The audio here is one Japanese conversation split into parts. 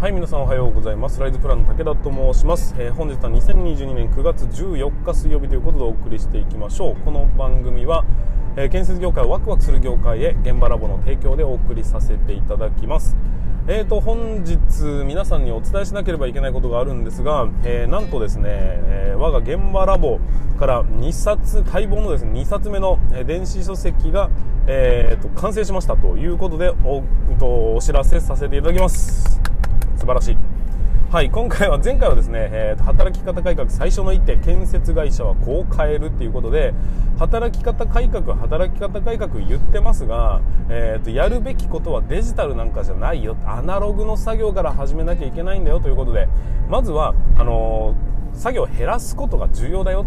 はい皆さんおはようございます。ライズプランの武田と申します、えー、本日は2022年9月14日水曜日ということでお送りしていきましょう。この番組は、えー、建設業界をワクワクする業界へ現場ラボの提供でお送りさせていただきます。えーと本日皆さんにお伝えしなければいけないことがあるんですが、えー、なんとですね、えー、我が現場ラボから2冊待望のですね2冊目の電子書籍が、えーと、完成しましたということでおとお知らせさせていただきます。素晴らしい。はい今回は前回はですね、えー、働き方改革最初の一手建設会社はこう変えるっていうことで働き方改革働き方改革言ってますが、えーと、やるべきことはデジタルなんかじゃないよ。アナログの作業から始めなきゃいけないんだよということでまずはあのー作業を減らすことが重要だよ。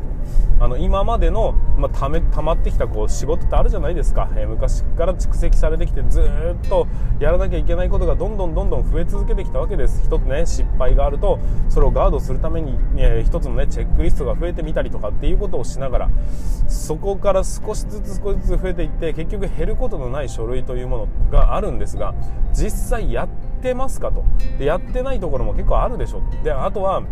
あの今までの、まあ、ため溜まってきたこう仕事ってあるじゃないですか、えー、昔から蓄積されてきてずっとやらなきゃいけないことがどんどんどんどん増え続けてきたわけです。一つね失敗があるとそれをガードするために、えー、一つのねチェックリストが増えてみたりとかっていうことをしながらそこから少しずつ少しずつ増えていって結局減ることのない書類というものがあるんですが実際やってますかと。でやってないところも結構あるでしょ。であとは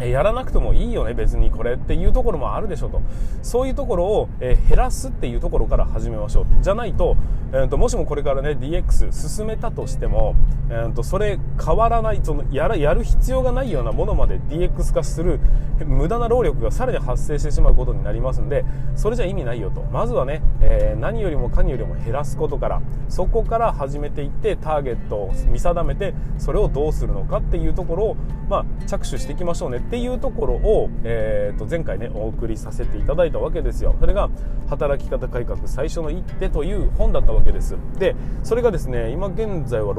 やらなくてもいいよね別にこれっていうところもあるでしょうと。そういうところを、え減らすっていうところから始めましょう。じゃないと,、えーと、もしもこれからね DX 進めたとしても、えーと、それ変わらないそのやらやる必要がないようなものまで DX 化する無駄な労力がさらに発生してしまうことになりますんでそれじゃ意味ないよと。まずはね、えー、何よりもかによりも減らすことからそこから始めていってターゲットを見定めてそれをどうするのかっていうところを、まあ、着手していきましょうねっていうところを、えー、と前回ねお送りさせていただいたわけですよ。それが働き方改革最初の一手という本だったわけです。でそれがですね今現在は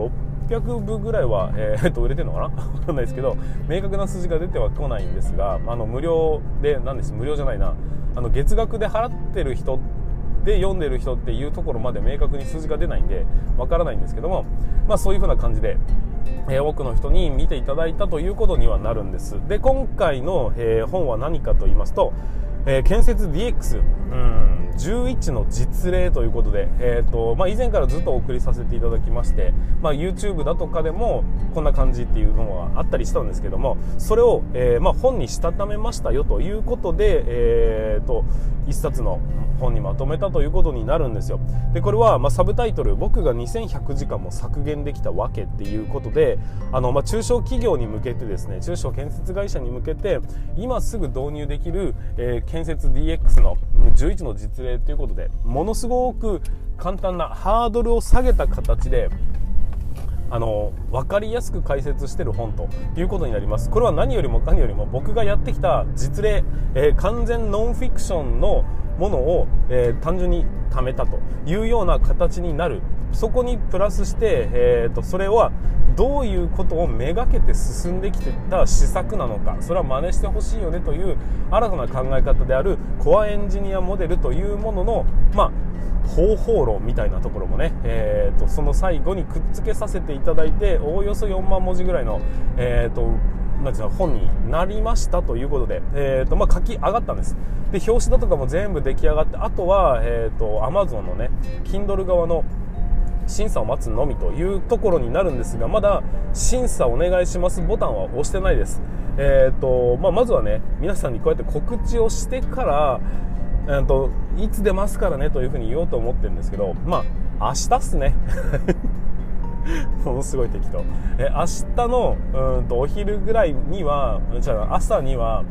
600部ぐらいは、えー、と売れてるのかな？分かんないですけど明確な数字が出てはこないんですがあの無料で何です？無料じゃないな。あの月額で払ってる人で読んでる人っていうところまで明確に数字が出ないんでわからないんですけども、まあ、そういうふうな感じでえー、多くの人に見ていただいたということにはなるんです。で今回の、えー、本は何かと言いますと、えー、建設 DX、うん。11の実例ということで、えーとまあ、以前からずっとお送りさせていただきまして、まあ、YouTube だとかでもこんな感じっていうのがあったりしたんですけどもそれを、えー、まあ、本にしたためましたよということで、えーと、1冊の本にまとめたということになるんですよ。でこれは、まサブタイトル「僕が2100時間も削減できたわけ」っていうことであの、ま中小企業に向けてですね中小建設会社に向けて今すぐ導入できる、えー、建設 DX の11の実例ということでものすごく簡単なハードルを下げた形であの分かりやすく解説してる本ということになります。これは何よりも何よりも僕がやってきた実例、えー、完全ノンフィクションのものを、えー、単純に貯めたというような形になるそこにプラスして、えーと、それはどういうことをめがけて進んできてた施策なのかそれは真似してほしいよねという新たな考え方であるコアエンジニアモデルというものの、まあ、方法論みたいなところもね、えーと、その最後にくっつけさせていただいておおよそ4万文字ぐらいの、えーとなんていうの本になりましたということで、えーとまあ、書き上がったんです。で表紙だとかも全部出来上がってあとは、えーと、Amazon のね Kindle 側の審査を待つのみというところになるんですがまだ審査お願いしますボタンは押してないです、えーとまあ、まずはね皆さんにこうやって告知をしてから、えーと、いつ出ますからねというふうに言おうと思ってるんですけどまあ明日っすね。ものすごい適当。え明日のうんとお昼ぐらいにはじゃあ朝には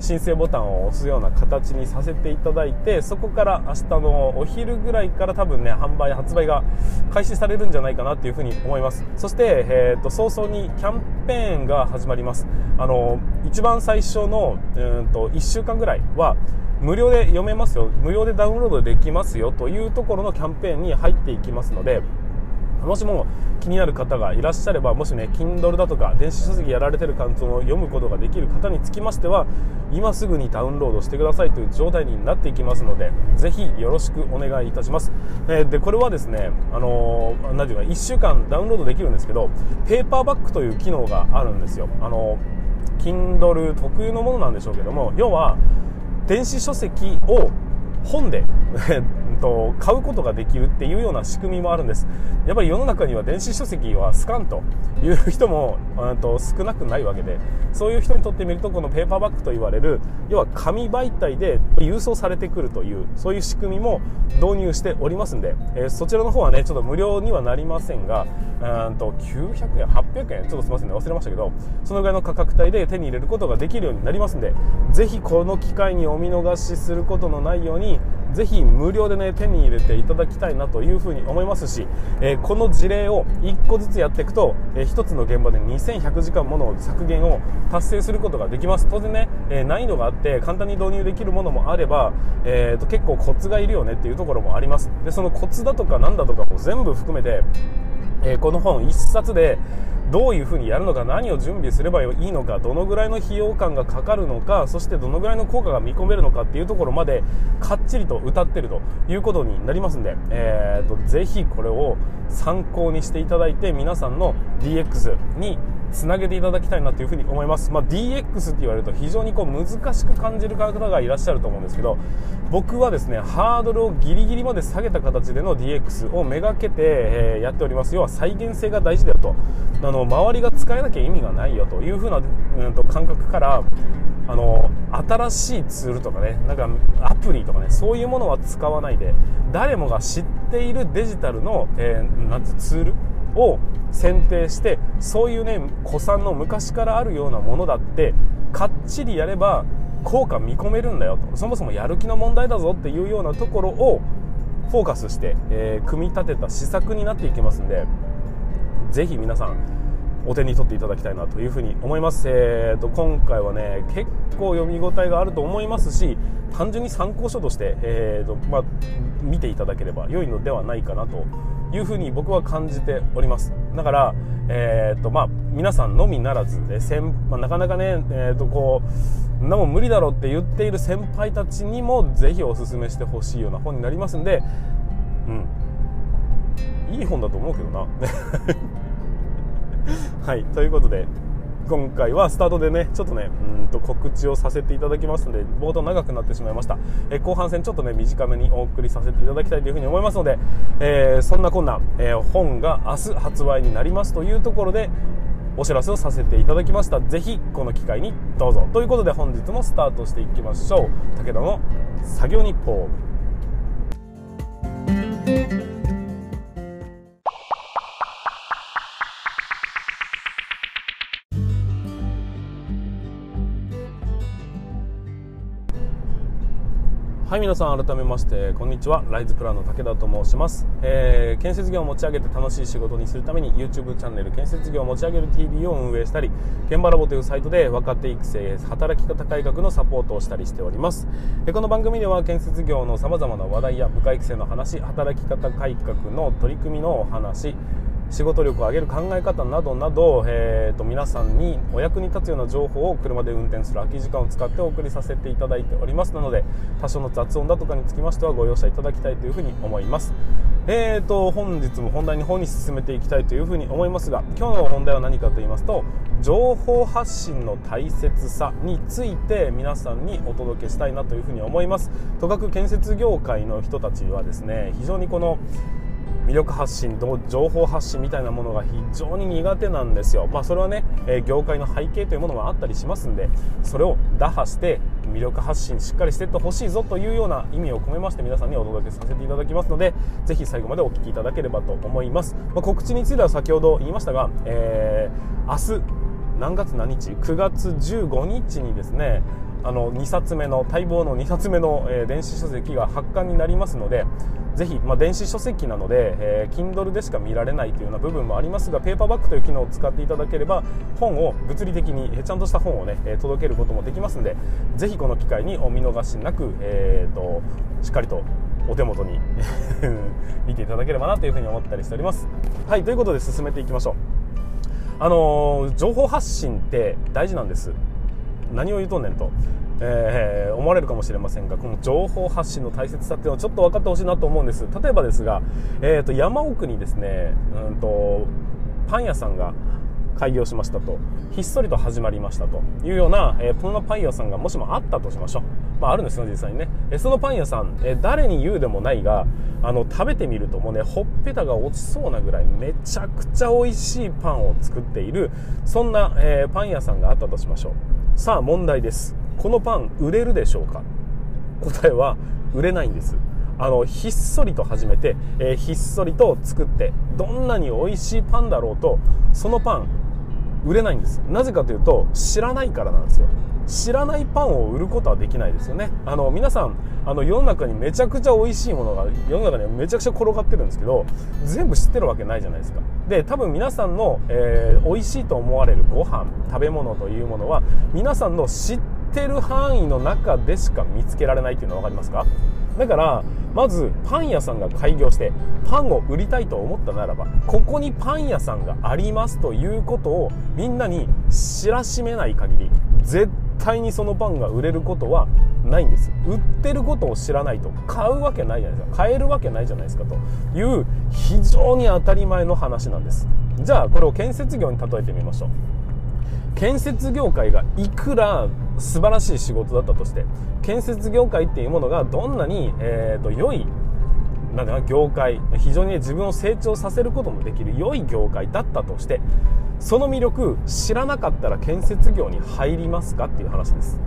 申請ボタンを押すような形にさせていただいてそこから明日のお昼ぐらいから多分ね販売発売が開始されるんじゃないかなっていうふうに思います。そして、えーと、早々にキャンペーンが始まります。あの一番最初のうんと1週間ぐらいは無料で読めますよ。無料でダウンロードできますよというところのキャンペーンに入っていきますのでもしも気になる方がいらっしゃればもしね Kindle だとか電子書籍やられてる関東を読むことができる方につきましては今すぐにダウンロードしてくださいという状態になっていきますのでぜひよろしくお願いいたします、えー、でこれはですねあのー、ていうか1週間ダウンロードできるんですけどペーパーバックという機能があるんですよ。あのー、Kindle 特有のものなんでしょうけども要は電子書籍を本でと買うことができるっていうような仕組みもあるんです。やっぱり世の中には電子書籍はスカンという人も、と少なくないわけでそういう人にとってみるとこのペーパーバッグと言われる要は紙媒体で郵送されてくるというそういう仕組みも導入しておりますんで、えー、そちらの方はねちょっと無料にはなりませんがうんと900円800円ちょっとすみませんね忘れましたけどそのぐらいの価格帯で手に入れることができるようになりますんでぜひこの機会にお見逃しすることのないようにぜひ無料でね手に入れていただきたいなというふうに思いますし、えー、この事例を1個ずつやっていくと、えー、1つの現場で2100時間もの削減を達成することができます。当然ね、えー、難易度があって簡単に導入できるものもあれば、えーと、結構コツがいるよねっていうところもあります。でそのコツだとかなんだとかを全部含めて、えー、この本1冊でどういうふうにやるのか何を準備すればいいのかどのぐらいの費用感がかかるのかそしてどのぐらいの効果が見込めるのかっていうところまでかっちりと歌ってるということになりますんで、えーと、ぜひこれを参考にしていただいて皆さんの DX につなげていただきたいなというふに思います、まあ、DX って言われると非常にこう難しく感じる方がいらっしゃると思うんですけど僕はですねハードルをギリギリまで下げた形での DX をめがけて、え、やっております。要は再現性が大事だよと。あの周りが使えなきゃ意味がないよというふうな、うん、と感覚からあの新しいツールとかねなんかアプリとかねそういうものは使わないで誰もが知っているデジタルの、えー、なんてツールを選定してそういうね古参の昔からあるようなものだってかっちりやれば効果見込めるんだよと。そもそもやる気の問題だぞっていうようなところをフォーカスして、えー、組み立てた施策になっていきますんでぜひ皆さんお手に取っていただきたいなというふうに思います、えーと、今回はね結構読み応えがあると思いますし単純に参考書として、えーとまあ、見ていただければ良いのではないかなというふうに僕は感じております。だから、えーとまあ、皆さんのみならず、え先まあ、なかなかね、えーとこうなも無理だろうって言っている先輩たちにもぜひおすすめしてほしいような本になりますんで、うん、いい本だと思うけどな。はいということで。今回はスタートでね、ちょっとね、うんと告知をさせていただきますので、冒頭長くなってしまいました。え後半戦ちょっとね、短めにお送りさせていただきたいというふうに思いますので、えー、そんなこんな、えー、本が明日発売になりますというところで、お知らせをさせていただきました。ぜひ、この機会にどうぞ。ということで、本日もスタートしていきましょう。武田の作業日報。はい皆さん改めましてこんにちは。ライズプランの武田と申します、えー、建設業を持ち上げて楽しい仕事にするために YouTube チャンネル建設業を持ち上げる TV を運営したり現場ラボというサイトで若手育成働き方改革のサポートをしたりしております、え、この番組では建設業のさまざまな話題や部下育成の話働き方改革の取り組みのお話仕事力を上げる考え方などなど、えーと、皆さんにお役に立つような情報を車で運転する空き時間を使ってお送りさせていただいておりますなので多少の雑音だとかにつきましてはご容赦いただきたいというふうに思います。えーと本日も本題の方に進めていきたいというふうに思いますが今日の本題は何かと言いますと情報発信の大切さについて皆さんにお届けしたいなというふうに思います。とかく建設業界の人たちはですね非常にこの魅力発信情報発信みたいなものが非常に苦手なんですよ、まあ、それはね、え業界の背景というものもあったりしますんでそれを打破して魅力発信しっかりしていってほしいぞというような意味を込めまして皆さんにお届けさせていただきますのでぜひ最後までお聴きいただければと思います、まあ、告知については先ほど言いましたが、えー、明日何月何日？9月15日にですねあの2冊目の待望の2冊目の、えー、電子書籍が発刊になりますのでぜひ、まあ、電子書籍なので、えー、Kindle でしか見られないというような部分もありますがペーパーバッグという機能を使っていただければ本を物理的に、えー、ちゃんとした本をね、えー、届けることもできますのでぜひこの機会にお見逃しなく、えーと、しっかりとお手元に 見ていただければなというふうに思ったりしております。はいということで進めていきましょう。あのー、情報発信って大事なんです。何を言うとんねんと、えー、思われるかもしれませんがこの情報発信の大切さっていうのをちょっと分かってほしいなと思うんです。例えばですが、えーと、山奥にですね、うんと、パン屋さんが開業しましたと。ひっそりと始まりましたというような、えー、そんなパン屋さんがもしもあったとしましょう、まあ、あるんですよ実際にね、えそのパン屋さん、え誰に言うでもないがあの食べてみるともうねほっぺたが落ちそうなぐらいめちゃくちゃ美味しいパンを作っているそんな、えー、パン屋さんがあったとしましょう。さあ問題です。このパン売れるでしょうか？答えは売れないんです。あのひっそりと始めて、えー、ひっそりと作ってどんなに美味しいパンだろうとそのパン売れないんです。なぜかというと知らないからなんですよ。知らないパンを売ることはできないですよね。あの皆さんあの世の中にめちゃくちゃ美味しいものが世の中にはめちゃくちゃ転がってるんですけど全部知ってるわけないじゃないですか。で多分皆さんの、えー、美味しいと思われるご飯食べ物というものは皆さんの知ってる範囲の中でしか見つけられないっていうのは分かりますか？だからまずパン屋さんが開業してパンを売りたいと思ったならばここにパン屋さんがありますということをみんなに知らしめない限り絶対対にそのパンが売れることはないんです。売ってることを知らないと買うわけないじゃないですか。買えるわけないじゃないですかという非常に当たり前の話なんです。じゃあこれを建設業に例えてみましょう。建設業界がいくら素晴らしい仕事だったとして建設業界っていうものがどんなに、えーと、良いなんだ業界非常に、ね、自分を成長させることもできる良い業界だったとしてその魅力知らなかったら建設業に入りますかっていう話です。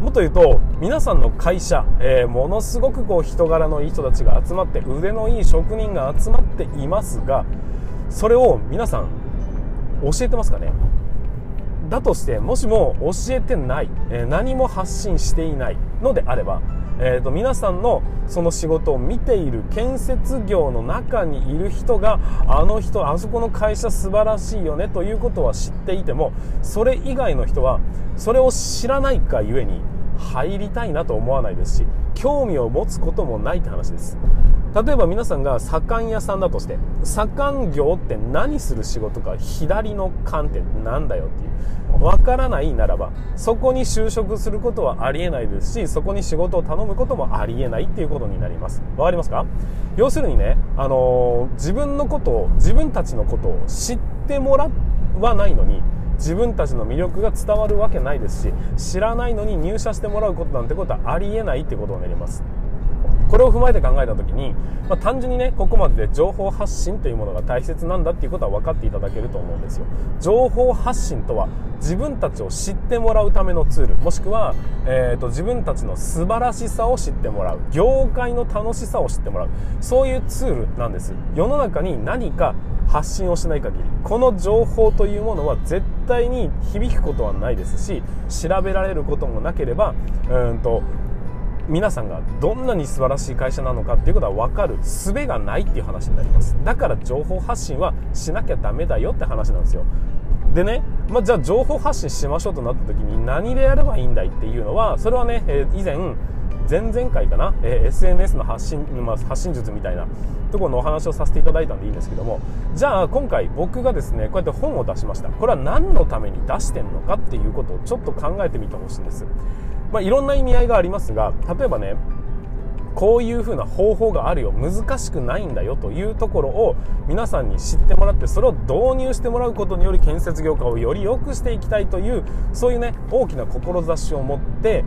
もっと言うと皆さんの会社、えー、ものすごくこう人柄のいい人たちが集まって腕のいい職人が集まっていますがそれを皆さん教えてますかね？だとしてもしも教えてない、え、何も発信していないのであれば、えーと、皆さんのその仕事を見ている建設業の中にいる人があの人あそこの会社素晴らしいよねということは知っていてもそれ以外の人はそれを知らないがゆえに入りたいなと思わないですし興味を持つこともないって話です。例えば皆さんが左官屋さんだとして左官業って何する仕事か左の官って何だよっていうわからないならばそこに就職することはありえないですしそこに仕事を頼むこともありえないっていうことになります。わかりますか？要するにね、あのー、自分のことを自分たちのことを知ってもらわないのに自分たちの魅力が伝わるわけないですし知らないのに入社してもらうことなんてことはありえないってことになります。これを踏まえて考えた時に、まあ、単純にねここまでで情報発信というものが大切なんだっていうことは分かっていただけると思うんですよ。情報発信とは自分たちを知ってもらうためのツール。もしくは、えーと、自分たちの素晴らしさを知ってもらう。業界の楽しさを知ってもらう。そういうツールなんです。世の中に何か発信をしない限りこの情報というものは絶対に響くことはないですし調べられることもなければうんと皆さんがどんなに素晴らしい会社なのかっていうことは分かる。術がないっていう話になります。だから情報発信はしなきゃダメだよって話なんですよ。でね、まあ、じゃあ情報発信しましょうとなった時に何でやればいいんだいっていうのはそれはね、えー、以前前々回かな、えー、SNS の発信、まあ、発信術みたいなところのお話をさせていただいたんでいいんですけども。じゃあ今回僕がですねこうやって本を出しました。これは何のために出してんのかっていうことをちょっと考えてみてほしいんです。まあ、いろんな意味合いがありますが例えばねこういう風な方法があるよ。難しくないんだよというところを皆さんに知ってもらってそれを導入してもらうことにより建設業界をより良くしていきたいというそういうね大きな志を持って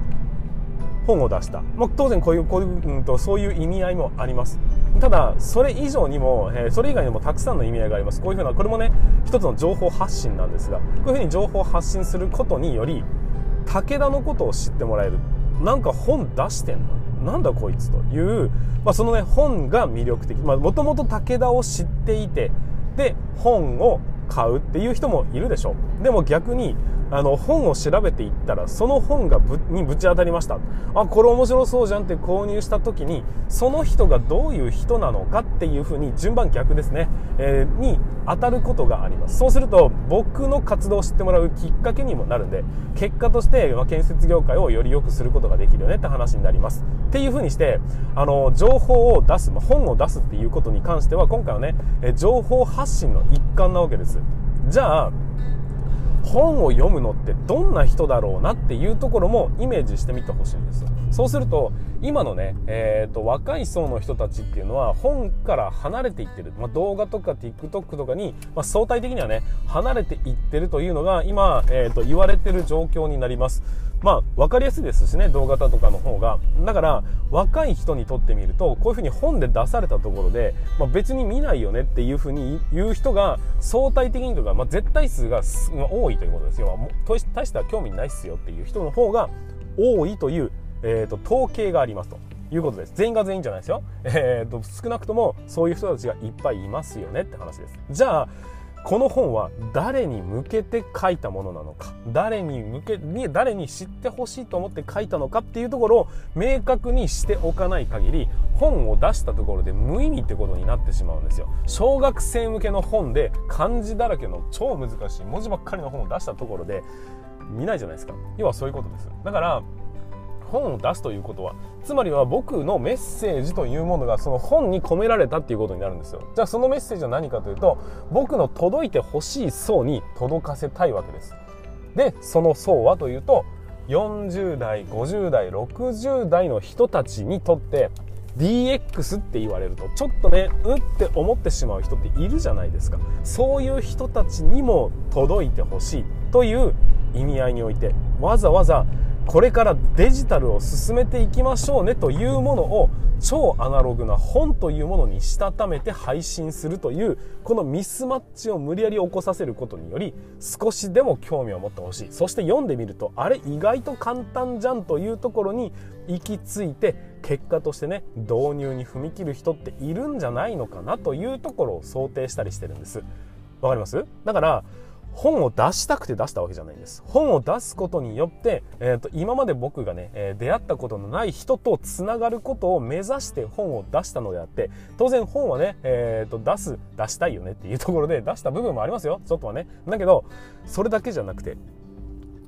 本を出した、まあ、当然こういうこういう、うんと、そういう意味合いもあります。ただそれ以上にも、えー、それ以外にもたくさんの意味合いがあります。こういうふうなこれもね一つの情報発信なんですがこういうふうに情報発信することにより武田のことを知ってもらえる。なんか本出してんの。なんだこいつという、まあ、そのね本が魅力的。もともと武田を知っていてで本を買うっていう人もいるでしょ。でも逆にあの本を調べていったらその本がぶにぶち当たりました。あこれ面白そうじゃんって購入した時にその人がどういう人なのかっていうふうに順番逆ですね、えー、に当たることがあります。そうすると僕の活動を知ってもらうきっかけにもなるんで結果として、ま、建設業界をより良くすることができるよねって話になります。っていうふうにしてあの情報を出す、まあ、本を出すっていうことに関しては今回はね情報発信の一環なわけです。じゃあ本を読むのってどんな人だろうなっていうところもイメージしてみてほしいんですそうすると今のね、えーと、若い層の人たちっていうのは本から離れていってる、まあ、動画とか TikTok とかに、まあ、相対的にはね離れていってるというのが今、えーと言われてる状況になります。まあ、分かりやすいですしね、動画だとかの方が。だから、若い人にとってみると、こういうふうに本で出されたところで、まあ、別に見ないよねっていうふうに言う人が、相対的にとか、まあ、絶対数が多いということですよ。まあ、大した興味ないっすよっていう人の方が多いという、えーと、統計がありますと。いうことです。全員が全員じゃないですよ。えーと、少なくともそういう人たちがいっぱいいますよねって話です。じゃあ、この本は誰に向けて書いたものなのか誰に向けに誰に知ってほしいと思って書いたのかっていうところを明確にしておかない限り本を出したところで無意味ってことになってしまうんですよ。小学生向けの本で漢字だらけの超難しい文字ばっかりの本を出したところで見ないじゃないですか。要はそういうことです。だから本を出すということはつまりは僕のメッセージというものがその本に込められたっていうことになるんですよ。じゃあそのメッセージは何かというと僕の届いてほしい層に届かせたいわけです。でその層はというと40代50代60代の人たちにとって DX って言われるとちょっとねうって思ってしまう人っているじゃないですか。そういう人たちにも届いてほしいという意味合いにおいてわざわざこれからデジタルを進めていきましょうねというものを超アナログな本というものにしたためて配信するというこのミスマッチを無理やり起こさせることにより少しでも興味を持ってほしい。そして読んでみるとあれ意外と簡単じゃんというところに行き着いて結果としてね導入に踏み切る人っているんじゃないのかなというところを想定したりしてるんです。わかります？だから本を出したくて出したわけじゃないんです。本を出すことによって、えーと、今まで僕がね、えー、出会ったことのない人とつながることを目指して本を出したのであって、当然本はね、えーと、出す、出したいよねっていう ところで出した部分もありますよ、ちょっとはね。だけど、それだけじゃなくて、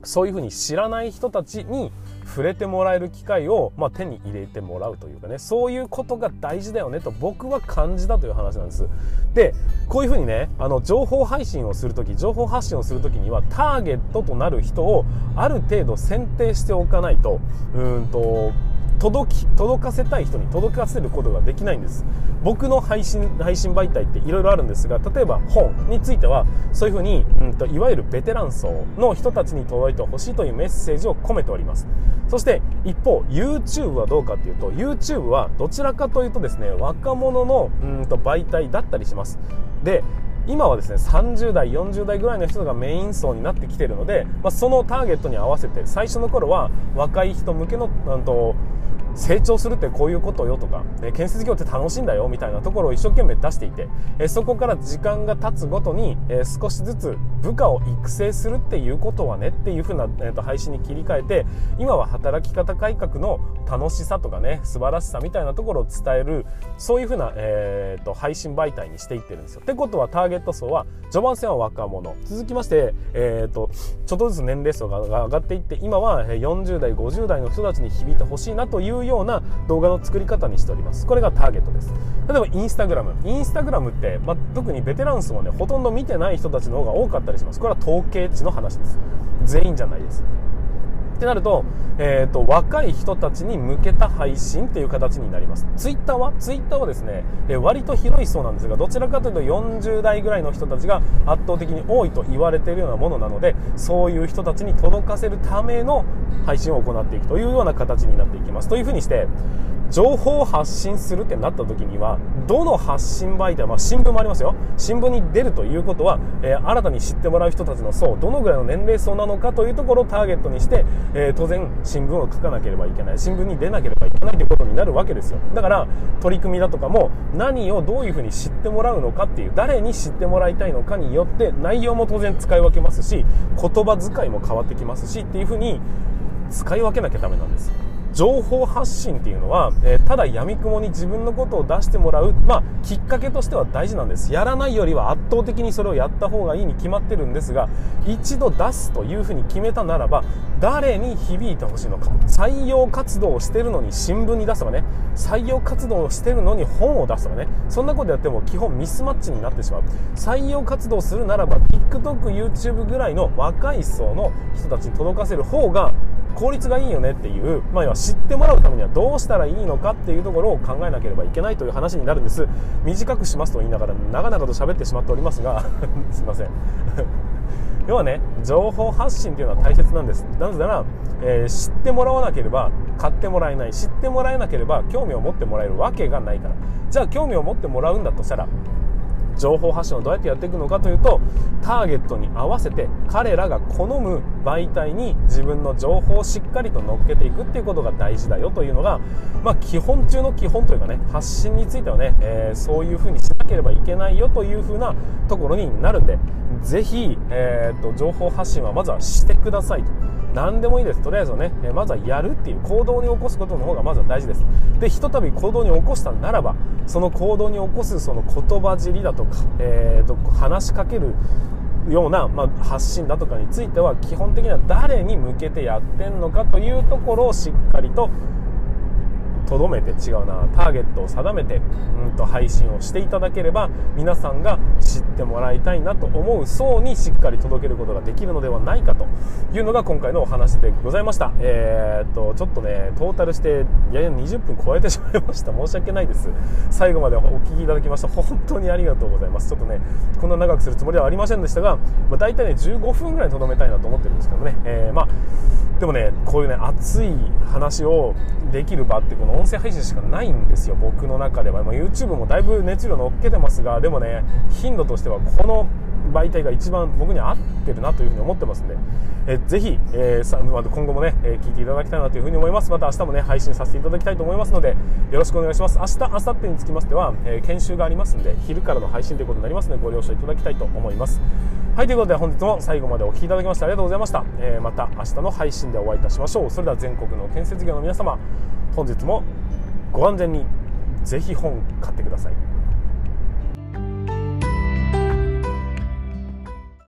そういうふうに知らない人たちに触れてもらえる機会を、まあ、手に入れてもらうというかね。そういうことが大事だよねと僕は感じたという話なんです。でこういうふうにねあの情報配信をする時情報発信をする時にはターゲットとなる人をある程度選定しておかないとうんと届き届かせたい人に届かせることができないんです。僕の配信配信媒体っていろいろあるんですが例えば本についてはそういうふうに、うんと、いわゆるベテラン層の人たちに届いてほしいというメッセージを込めております。そして一方 YouTube はどうかというと YouTube はどちらかというとですね若者のうんと媒体だったりします。で今はですね30代40代ぐらいの人がメイン層になってきているので、まあ、そのターゲットに合わせて最初の頃は若い人向けのなんと成長するってこういうことよとか、え建設業って楽しいんだよみたいなところを一生懸命出していて、えそこから時間が経つごとに、え少しずつ部下を育成するっていうことはねっていう風な、えー、と配信に切り替えて今は働き方改革の楽しさとかね素晴らしさみたいなところを伝えるそういう風な、えー、と配信媒体にしていってるんですよ。ってことはターゲゲット層は序盤戦は若者。続きまして、えー、とちょっとずつ年齢層が上がっていって今は40代50代の人たちに響いてほしいなというような動画の作り方にしております。これがターゲットです。例えばインスタグラム。インスタグラムって、まあ、特にベテラン層はねほとんど見てない人たちの方が多かったりします。これは統計値の話です。全員じゃないです。ってなると,、えーと、若い人たちに向けた配信っていう形になります。ツイッターはツイッターはですね、えー、割と広い層なんですがどちらかというと40代ぐらいの人たちが圧倒的に多いと言われているようなものなのでそういう人たちに届かせるための配信を行っていくというような形になっていきます。というふうにして情報を発信するってなった時にはどの発信媒体、まあ、新聞もありますよ。新聞に出るということは、えー、新たに知ってもらう人たちの層どのぐらいの年齢層なのかというところをターゲットにして、えー、当然新聞を書かなければいけない。新聞に出なければいけないということになるわけですよ。だから取り組みだとかも何をどういうふうに知ってもらうのかっていう誰に知ってもらいたいのかによって内容も当然使い分けますし言葉遣いも変わってきますしっていうふうに使い分けなきゃダメなんです。情報発信っていうのは、えー、ただ闇雲に自分のことを出してもらう、まあ、きっかけとしては大事なんです。やらないよりは圧倒的にそれをやった方がいいに決まってるんですが一度出すというふうに決めたならば誰に響いてほしいのか採用活動をしてるのに新聞に出すとかね採用活動をしてるのに本を出すとかねそんなことやっても基本ミスマッチになってしまう。採用活動するならば TikTokYouTube ぐらいの若い層の人たちに届かせる方が効率がいいよねっていう、まあ、知ってもらうためにはどうしたらいいのかっていうところを考えなければいけないという話になるんです。短くしますと言いながら長々と喋ってしまっておりますが すいません。要はね情報発信っていうのは大切なんです。なぜなら、えー、知ってもらわなければ買ってもらえない。知ってもらえなければ興味を持ってもらえるわけがないから。じゃあ興味を持ってもらうんだとしたら情報発信をどうやってやっていくのかというとターゲットに合わせて彼らが好む媒体に自分の情報をしっかりと乗っけていくっていうことが大事だよというのが、まあ、基本中の基本というかね発信についてはね、えー、そういうふうにしなければいけないよというふうなところになるんでぜひ、えー、っと情報発信はまずはしてくださいと。何でもいいですとりあえずね、まずはやるっていう行動に起こすことの方がまずは大事ですでひとたび行動に起こしたならばその行動に起こすその言葉尻だとか、えーと、話しかけるような、まあ、発信だとかについては基本的には誰に向けてやってんのかというところをしっかりととどめて違うな。ターゲットを定めてうんと配信をしていただければ皆さんが知ってもらいたいなと思う層にしっかり届けることができるのではないかというのが今回のお話でございました。えー、っとちょっとねトータルしてやや20分超えてしまいました。申し訳ないです。最後までお聞きいただきました本当にありがとうございます。ちょっとねこんな長くするつもりはありませんでしたが、まあ、大体ね15分ぐらいとどめたいなと思ってるんですけどね、えー、まあでもねこういうね熱い話をできる場ってこの音声配信しかないんですよ。僕の中では、まあ、YouTube もだいぶ熱量乗っけてますがでもね頻度としてはこの媒体が一番僕に合ってるなというふうに思ってますんで、えぜひ、えー、今後もね、え聞いていただきたいなというふうに思います。また明日もね配信させていただきたいと思いますのでよろしくお願いします。明日明後日につきましては、えー、研修がありますんで昼からの配信ということになりますのでご了承いただきたいと思います。はいということで本日も最後までお聴きいただきましてありがとうございました、えー、また明日の配信でお会いいたしましょう。それでは全国の建設業の皆様本日もご安全にぜひ本買ってください。